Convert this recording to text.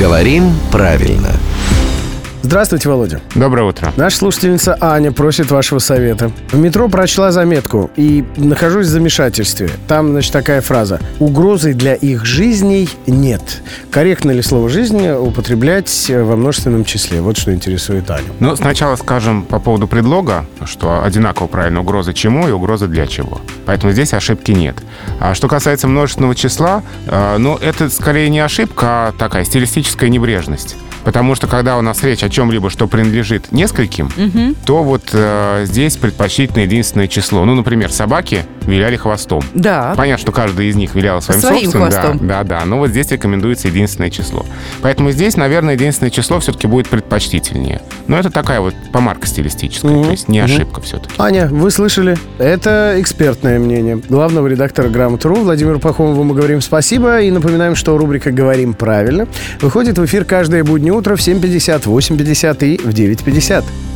Говорим правильно. Здравствуйте, Володя. Доброе утро. Наша слушательница Аня просит вашего совета. В метро прочла заметку и нахожусь в замешательстве. Там, значит, такая фраза. Угрозы для их жизней нет. Корректно ли слово «жизни» употреблять во множественном числе? Вот что интересует Аню. Ну, сначала скажем по поводу предлога, что одинаково правильно угроза чему и угроза для чего. Поэтому здесь ошибки нет. А что касается множественного числа, э, ну, это скорее не ошибка, а такая стилистическая небрежность. Потому что когда у нас речь о чем-либо, что принадлежит нескольким, то вот э, здесь предпочтительно единственное число. Ну, например, собаки виляли хвостом. Да. Понятно, что каждая из них виляла своим, Своим собственным. хвостом. Да, да, да. Но вот здесь рекомендуется единственное число. Поэтому здесь, наверное, единственное число все-таки будет предпочтительнее. Но это такая вот помарка стилистическая, Мгм, то есть не мгм. ошибка все-таки. Аня, вы слышали? Это экспертное мнение. Главного редактора «Грамотру» Владимиру Пахомову мы говорим спасибо и напоминаем, что рубрика «Говорим правильно» выходит в эфир каждое буднее утро в 7.50, 8.50 и в 9.50.